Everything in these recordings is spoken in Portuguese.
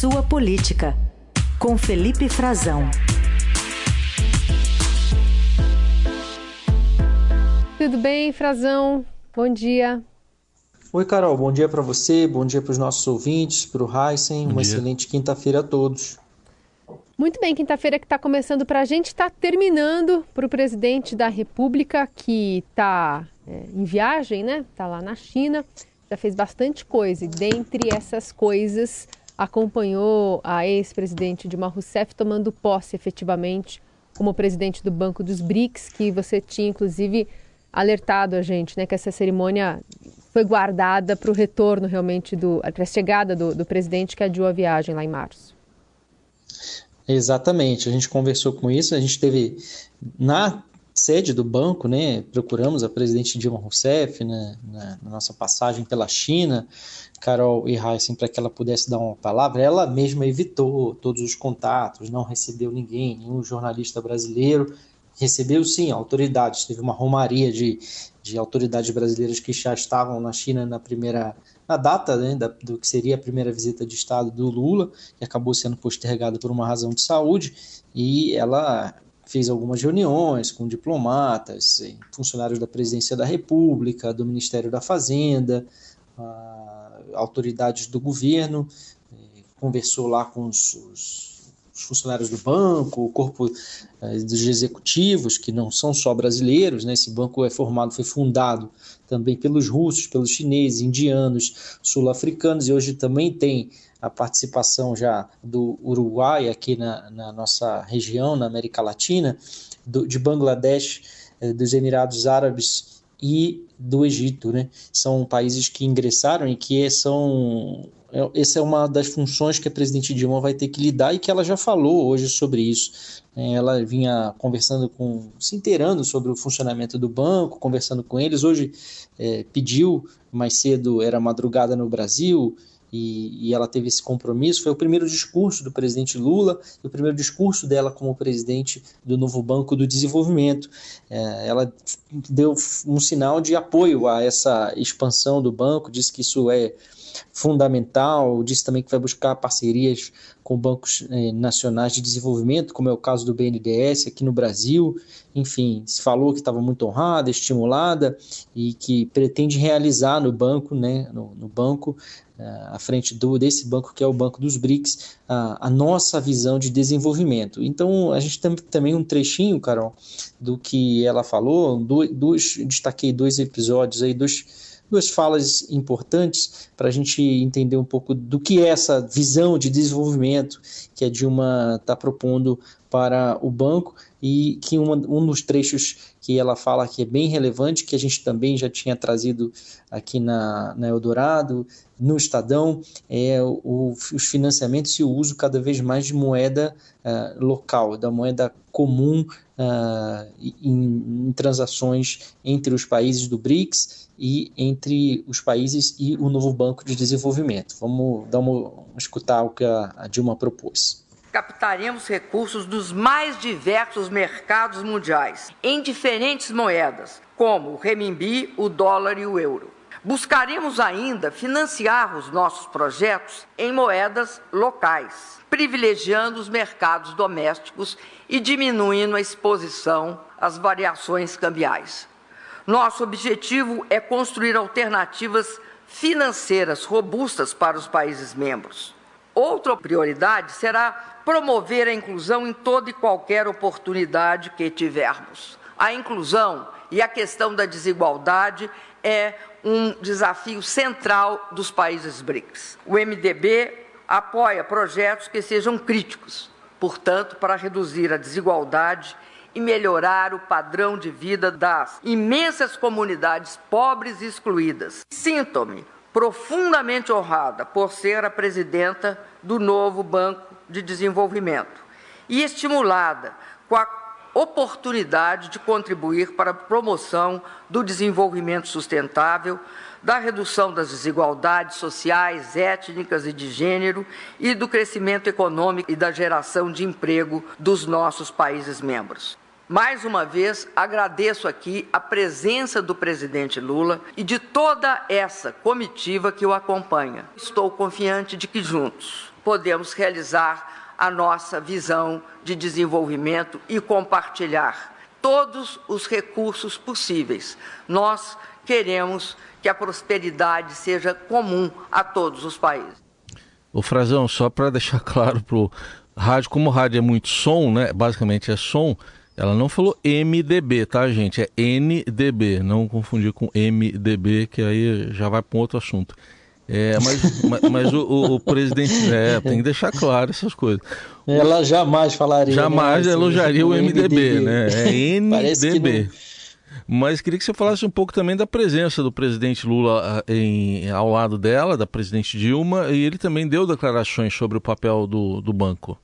Sua Política, com Felipe Frazão. Tudo bem, Frazão? Bom dia. Oi, Carol. Bom dia para você, bom dia para os nossos ouvintes, para o Heisen. Uma dia. excelente quinta-feira a todos. Muito bem, quinta-feira que está começando para a gente, está terminando para o presidente da República, que está é, em viagem, né? Está lá na China, já fez bastante coisa. E dentre essas coisas, acompanhou a ex-presidente Dilma Rousseff tomando posse efetivamente como presidente do Banco dos BRICS, que você tinha inclusive alertado a gente, né? Que essa cerimônia foi guardada para o retorno realmente para a chegada do, do presidente que adiou a viagem lá em março. Exatamente, a gente conversou com isso, a gente teve na sede do banco, né, procuramos a presidente Dilma Rousseff né, na, na nossa passagem pela China, Carol e Heisen, para que ela pudesse dar uma palavra. Ela mesma evitou todos os contatos, não recebeu ninguém, nenhum jornalista brasileiro. Recebeu sim autoridades, teve uma romaria de, de autoridades brasileiras que já estavam na China na primeira na data né, da, do que seria a primeira visita de Estado do Lula, que acabou sendo postergada por uma razão de saúde, e ela fez algumas reuniões com diplomatas, funcionários da Presidência da República, do Ministério da Fazenda, autoridades do governo, conversou lá com os, os os funcionários do banco, o corpo eh, dos executivos, que não são só brasileiros, né? esse banco é formado, foi fundado também pelos russos, pelos chineses, indianos, sul-africanos, e hoje também tem a participação já do Uruguai aqui na, na nossa região, na América Latina, do, de Bangladesh, eh, dos Emirados Árabes e do Egito, né? São países que ingressaram e que são essa é uma das funções que a presidente Dilma vai ter que lidar e que ela já falou hoje sobre isso. É, ela vinha conversando com, se inteirando sobre o funcionamento do banco, conversando com eles. Hoje é, pediu, mais cedo era madrugada no Brasil, e, e, ela teve esse compromisso. Foi o primeiro discurso do presidente Lula e o primeiro discurso dela como presidente do novo Banco do Desenvolvimento. É, ela deu um sinal de apoio a essa expansão do banco, disse que isso é fundamental, disse também que vai buscar parcerias com bancos eh, nacionais de desenvolvimento, como é o caso do BNDES aqui no Brasil. Enfim, se falou que estava muito honrada, estimulada e que pretende realizar no banco, né, no, no banco, eh, à frente do, desse banco que é o Banco dos BRICS, a, a nossa visão de desenvolvimento. Então, a gente tem também um trechinho, Carol, do que ela falou, dois, destaquei dois episódios aí, dois duas falas importantes para a gente entender um pouco do que é essa visão de desenvolvimento que a Dilma está propondo para o banco e que uma, um dos trechos que ela fala que é bem relevante, que a gente também já tinha trazido aqui na, na Eldorado, no Estadão, é o, os financiamentos e o uso cada vez mais de moeda uh, local, da moeda comum uh, em, em transações entre os países do BRICS e entre os países e o novo Banco de Desenvolvimento. Vamos dar uma, escutar o que a, a Dilma propôs captaremos recursos dos mais diversos mercados mundiais, em diferentes moedas, como o renminbi, o dólar e o euro. Buscaremos ainda financiar os nossos projetos em moedas locais, privilegiando os mercados domésticos e diminuindo a exposição às variações cambiais. Nosso objetivo é construir alternativas financeiras robustas para os países membros. Outra prioridade será promover a inclusão em toda e qualquer oportunidade que tivermos. A inclusão e a questão da desigualdade é um desafio central dos países BRICS. O MDB apoia projetos que sejam críticos, portanto, para reduzir a desigualdade e melhorar o padrão de vida das imensas comunidades pobres e excluídas. Sinto-me profundamente honrada por ser a presidenta do novo Banco de Desenvolvimento e estimulada com a oportunidade de contribuir para a promoção do desenvolvimento sustentável, da redução das desigualdades sociais, étnicas e de gênero e do crescimento econômico e da geração de emprego dos nossos países membros. Mais uma vez, agradeço aqui a presença do presidente Lula e de toda essa comitiva que o acompanha. Estou confiante de que juntos podemos realizar a nossa visão de desenvolvimento e compartilhar todos os recursos possíveis. Nós queremos que a prosperidade seja comum a todos os países. O Frazão, só para deixar claro para o rádio, como o rádio é muito som, né? Basicamente é som. Ela não falou MDB, tá, gente? É NDB, não confundir com MDB, que aí já vai para um outro assunto. É, mas, mas, mas o, o, o, presidente é, tem que deixar claro essas coisas. Ela jamais falaria. Jamais né, elogiaria o MDB, MDB, né? É NDB. Mas queria que você falasse um pouco também da presença do presidente Lula ah, em, ao lado dela, da presidente Dilma, e ele também deu declarações sobre o papel do, do banco.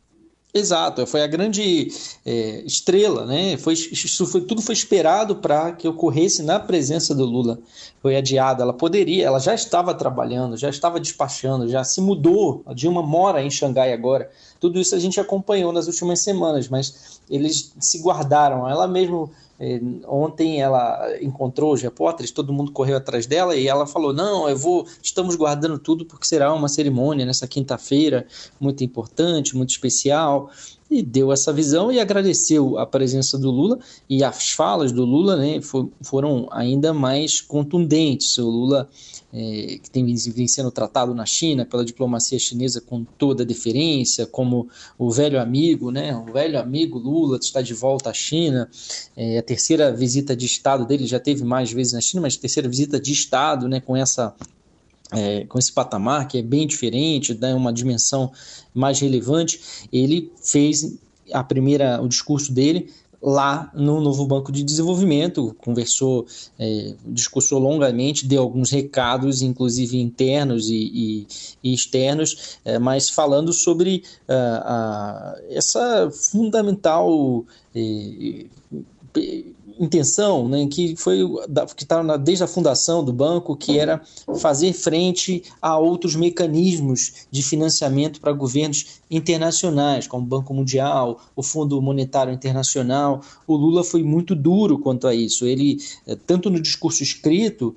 Exato, foi a grande é, estrela, né? Foi, isso foi, tudo foi esperado para que ocorresse na presença do Lula. Foi adiada, ela poderia, ela já estava trabalhando, já estava despachando, já se mudou. A Dilma mora em Xangai agora. Tudo isso a gente acompanhou nas últimas semanas, mas eles se guardaram. Ela mesmo ontem ela encontrou os repórteres, todo mundo correu atrás dela e ela falou: Não, eu vou, estamos guardando tudo porque será uma cerimônia nessa quinta-feira muito importante, muito especial. E deu essa visão e agradeceu a presença do Lula e as falas do Lula né, foram ainda mais contundentes. O Lula é, que tem vem sendo tratado na China pela diplomacia chinesa com toda a deferência, como o velho amigo, né? O velho amigo Lula está de volta à China. É, a terceira visita de Estado dele já teve mais vezes na China, mas terceira visita de Estado, né? Com essa é, com esse patamar que é bem diferente, dá uma dimensão mais relevante, ele fez a primeira o discurso dele lá no novo Banco de Desenvolvimento, conversou, é, discursou longamente, deu alguns recados, inclusive internos e, e, e externos, é, mas falando sobre uh, essa fundamental é, intenção, né, que foi que estava desde a fundação do banco, que era fazer frente a outros mecanismos de financiamento para governos internacionais, como o Banco Mundial, o Fundo Monetário Internacional. O Lula foi muito duro quanto a isso. Ele, eh, tanto no discurso escrito,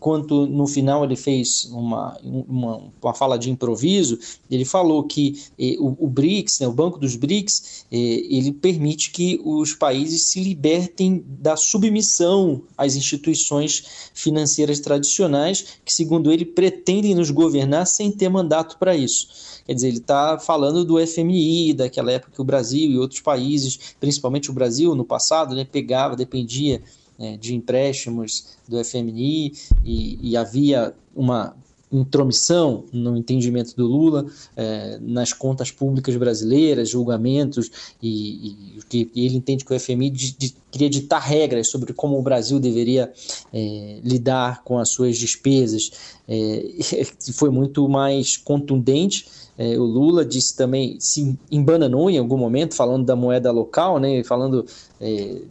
quanto no final ele fez uma, uma, uma fala de improviso, ele falou que eh, o, o, BRICS, né, o Banco dos BRICS, eh, ele permite que os países se libertem da submissão às instituições financeiras tradicionais, que, segundo ele, pretendem nos governar sem ter mandato para isso. Quer dizer, ele está falando do FMI, daquela época que o Brasil e outros países, principalmente o Brasil no passado, né, pegava, dependia né, de empréstimos do FMI e, e, havia uma intromissão no entendimento do Lula é, nas contas públicas brasileiras, julgamentos e, que ele entende que o FMI de, de, queria ditar regras sobre como o Brasil deveria é, lidar com as suas despesas. É, foi muito mais contundente é, o Lula disse também, se embananou em algum momento, falando da moeda local, né, falando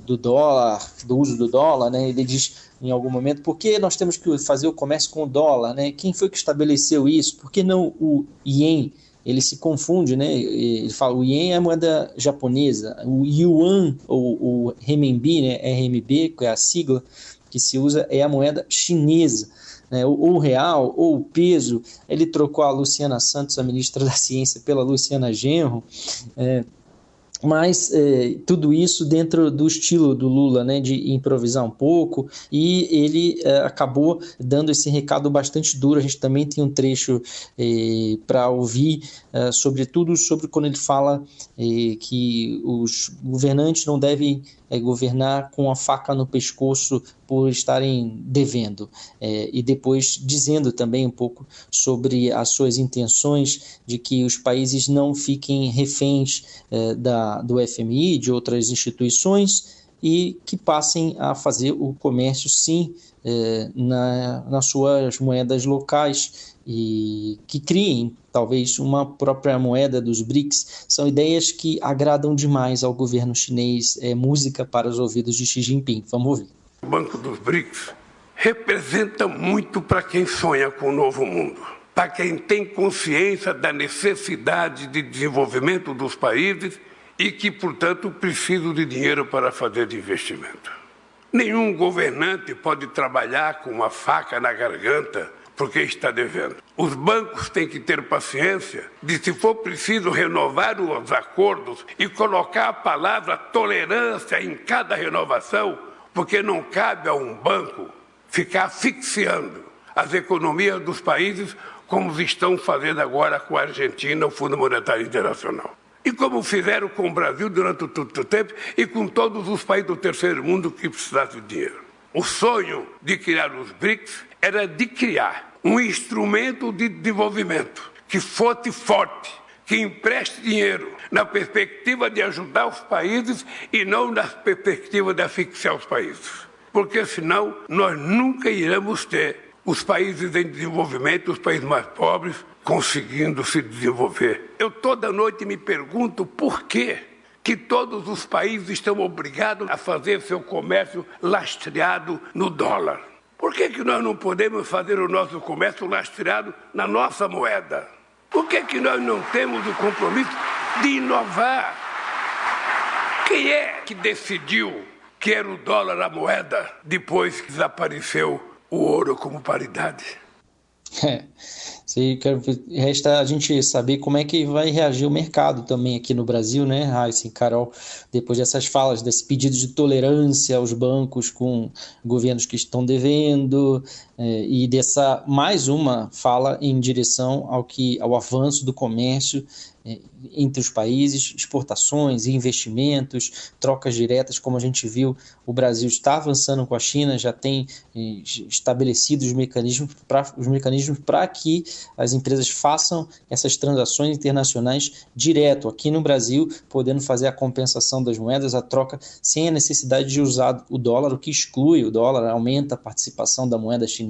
do dólar, do uso do dólar, né, ele diz em algum momento, por que nós temos que fazer o comércio com o dólar? Né? Quem foi que estabeleceu isso? Por que não o ien? Ele se confunde, né? Ele fala, o ien é a moeda japonesa, o yuan, ou o renminbi, né? RMB, que é a sigla que se usa, é a moeda chinesa né, ou o real, ou o peso. Ele trocou a Luciana Santos, a ministra da Ciência, pela Luciana Genro. É, mas é, tudo isso dentro do estilo do Lula, né, de improvisar um pouco, e ele é, acabou dando esse recado bastante duro. A gente também tem um trecho é, para ouvir, sobretudo sobre quando ele fala que os governantes não devem é, governar com a faca no pescoço por estarem devendo. É, e depois dizendo também um pouco sobre as suas intenções de que os países não fiquem reféns é, da, do FMI, de outras instituições, e que passem a fazer o comércio, sim, é, na, nas suas moedas locais e que criem talvez uma própria moeda dos BRICS, são ideias que agradam demais ao governo chinês, é música para os ouvidos de Xi Jinping. Vamos ouvir. O Banco dos BRICS representa muito para quem sonha com o novo mundo, para quem tem consciência da necessidade de desenvolvimento dos países e que, portanto, precisam de dinheiro para fazer investimento. Nenhum governante pode trabalhar com uma faca na garganta porque está devendo. Os bancos têm que ter paciência de, se for preciso, renovar os acordos e colocar a palavra tolerância em cada renovação, porque não cabe a um banco ficar asfixiando as economias dos países como estão fazendo agora com a Argentina, o Fundo Monetário Internacional. E como fizeram com o Brasil durante todo o tempo e com todos os países do terceiro mundo que precisassem de dinheiro. O sonho de criar os BRICS era de criar um instrumento de desenvolvimento que fosse forte, que empreste dinheiro na perspectiva de ajudar os países e não na perspectiva de asfixiar os países. Porque senão nós nunca iremos ter os países em desenvolvimento, os países mais pobres, conseguindo se desenvolver. Eu toda noite me pergunto por que que todos os países estão obrigados a fazer seu comércio lastreado no dólar. Por que, que nós não podemos fazer o nosso comércio lastreado na nossa moeda? Por que, que nós não temos o compromisso de inovar? Quem é que decidiu que era o dólar a moeda depois que desapareceu o ouro como paridade? É. Resta a gente saber como é que vai reagir o mercado também aqui no Brasil, né, Raíssa e Carol, depois dessas falas, desse pedido de tolerância aos bancos com governos que estão devendo, é, e dessa mais uma fala em direção ao que ao avanço do comércio é, entre os países, exportações, investimentos, trocas diretas, como a gente viu, o Brasil está avançando com a China, já tem é, estabelecido os mecanismos para os mecanismos para que as empresas façam essas transações internacionais direto. Aqui no Brasil, podendo fazer a compensação das moedas, a troca sem a necessidade de usar o dólar, o que exclui o dólar, aumenta a participação da moeda chinesa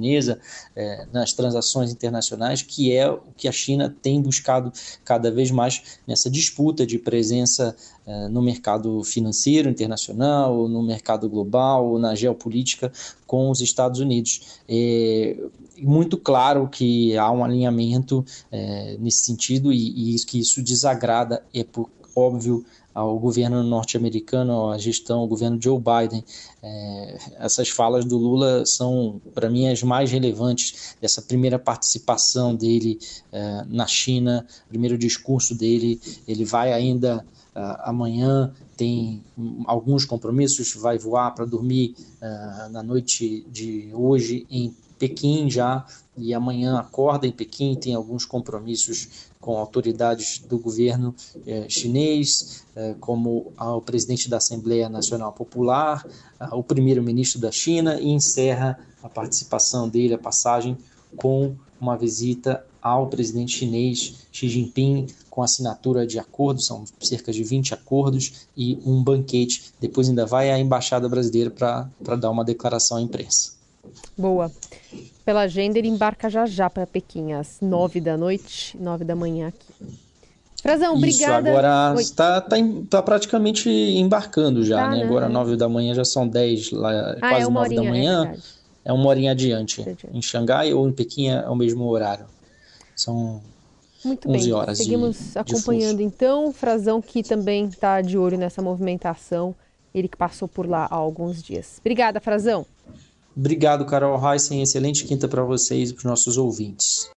é, nas transações internacionais, que é o que a China tem buscado cada vez mais nessa disputa de presença eh, no mercado financeiro internacional, no mercado global, na geopolítica com os Estados Unidos. É muito claro que há um alinhamento é, nesse sentido e, e que isso desagrada, é por, óbvio, ao governo norte-americano, à gestão, ao governo Joe Biden. É, essas falas do Lula são, para mim, as mais relevantes dessa primeira participação dele é, na China, primeiro discurso dele. Ele vai ainda uh, amanhã, tem alguns compromissos, vai voar para dormir uh, na noite de hoje em Pequim já, e amanhã acorda em Pequim, tem alguns compromissos com autoridades do governo eh, chinês, eh, como o presidente da Assembleia Nacional Popular, o primeiro-ministro da China, e encerra a participação dele, a passagem, com uma visita ao presidente chinês Xi Jinping, com assinatura de acordos, são cerca de 20 acordos, e um banquete. Depois ainda vai à Embaixada Brasileira para dar uma declaração à imprensa. Boa pela agenda, ele embarca já já para Pequim, às nove da noite, nove da manhã aqui. Frazão, obrigada. Isso, agora está tá, tá praticamente embarcando já, tá, né? né? Agora nove da manhã já são dez, lá, ah, é quase nove da é manhã. É, é uma horinha adiante. Em Xangai ou em Pequim é o mesmo horário. São muito 11 bem. horas Seguimos de, acompanhando de então. Frazão que também está de olho nessa movimentação. Ele que passou por lá há alguns dias. Obrigada, Frazão. Obrigado, Carol Heissen. Excelente quinta para vocês e para os nossos ouvintes.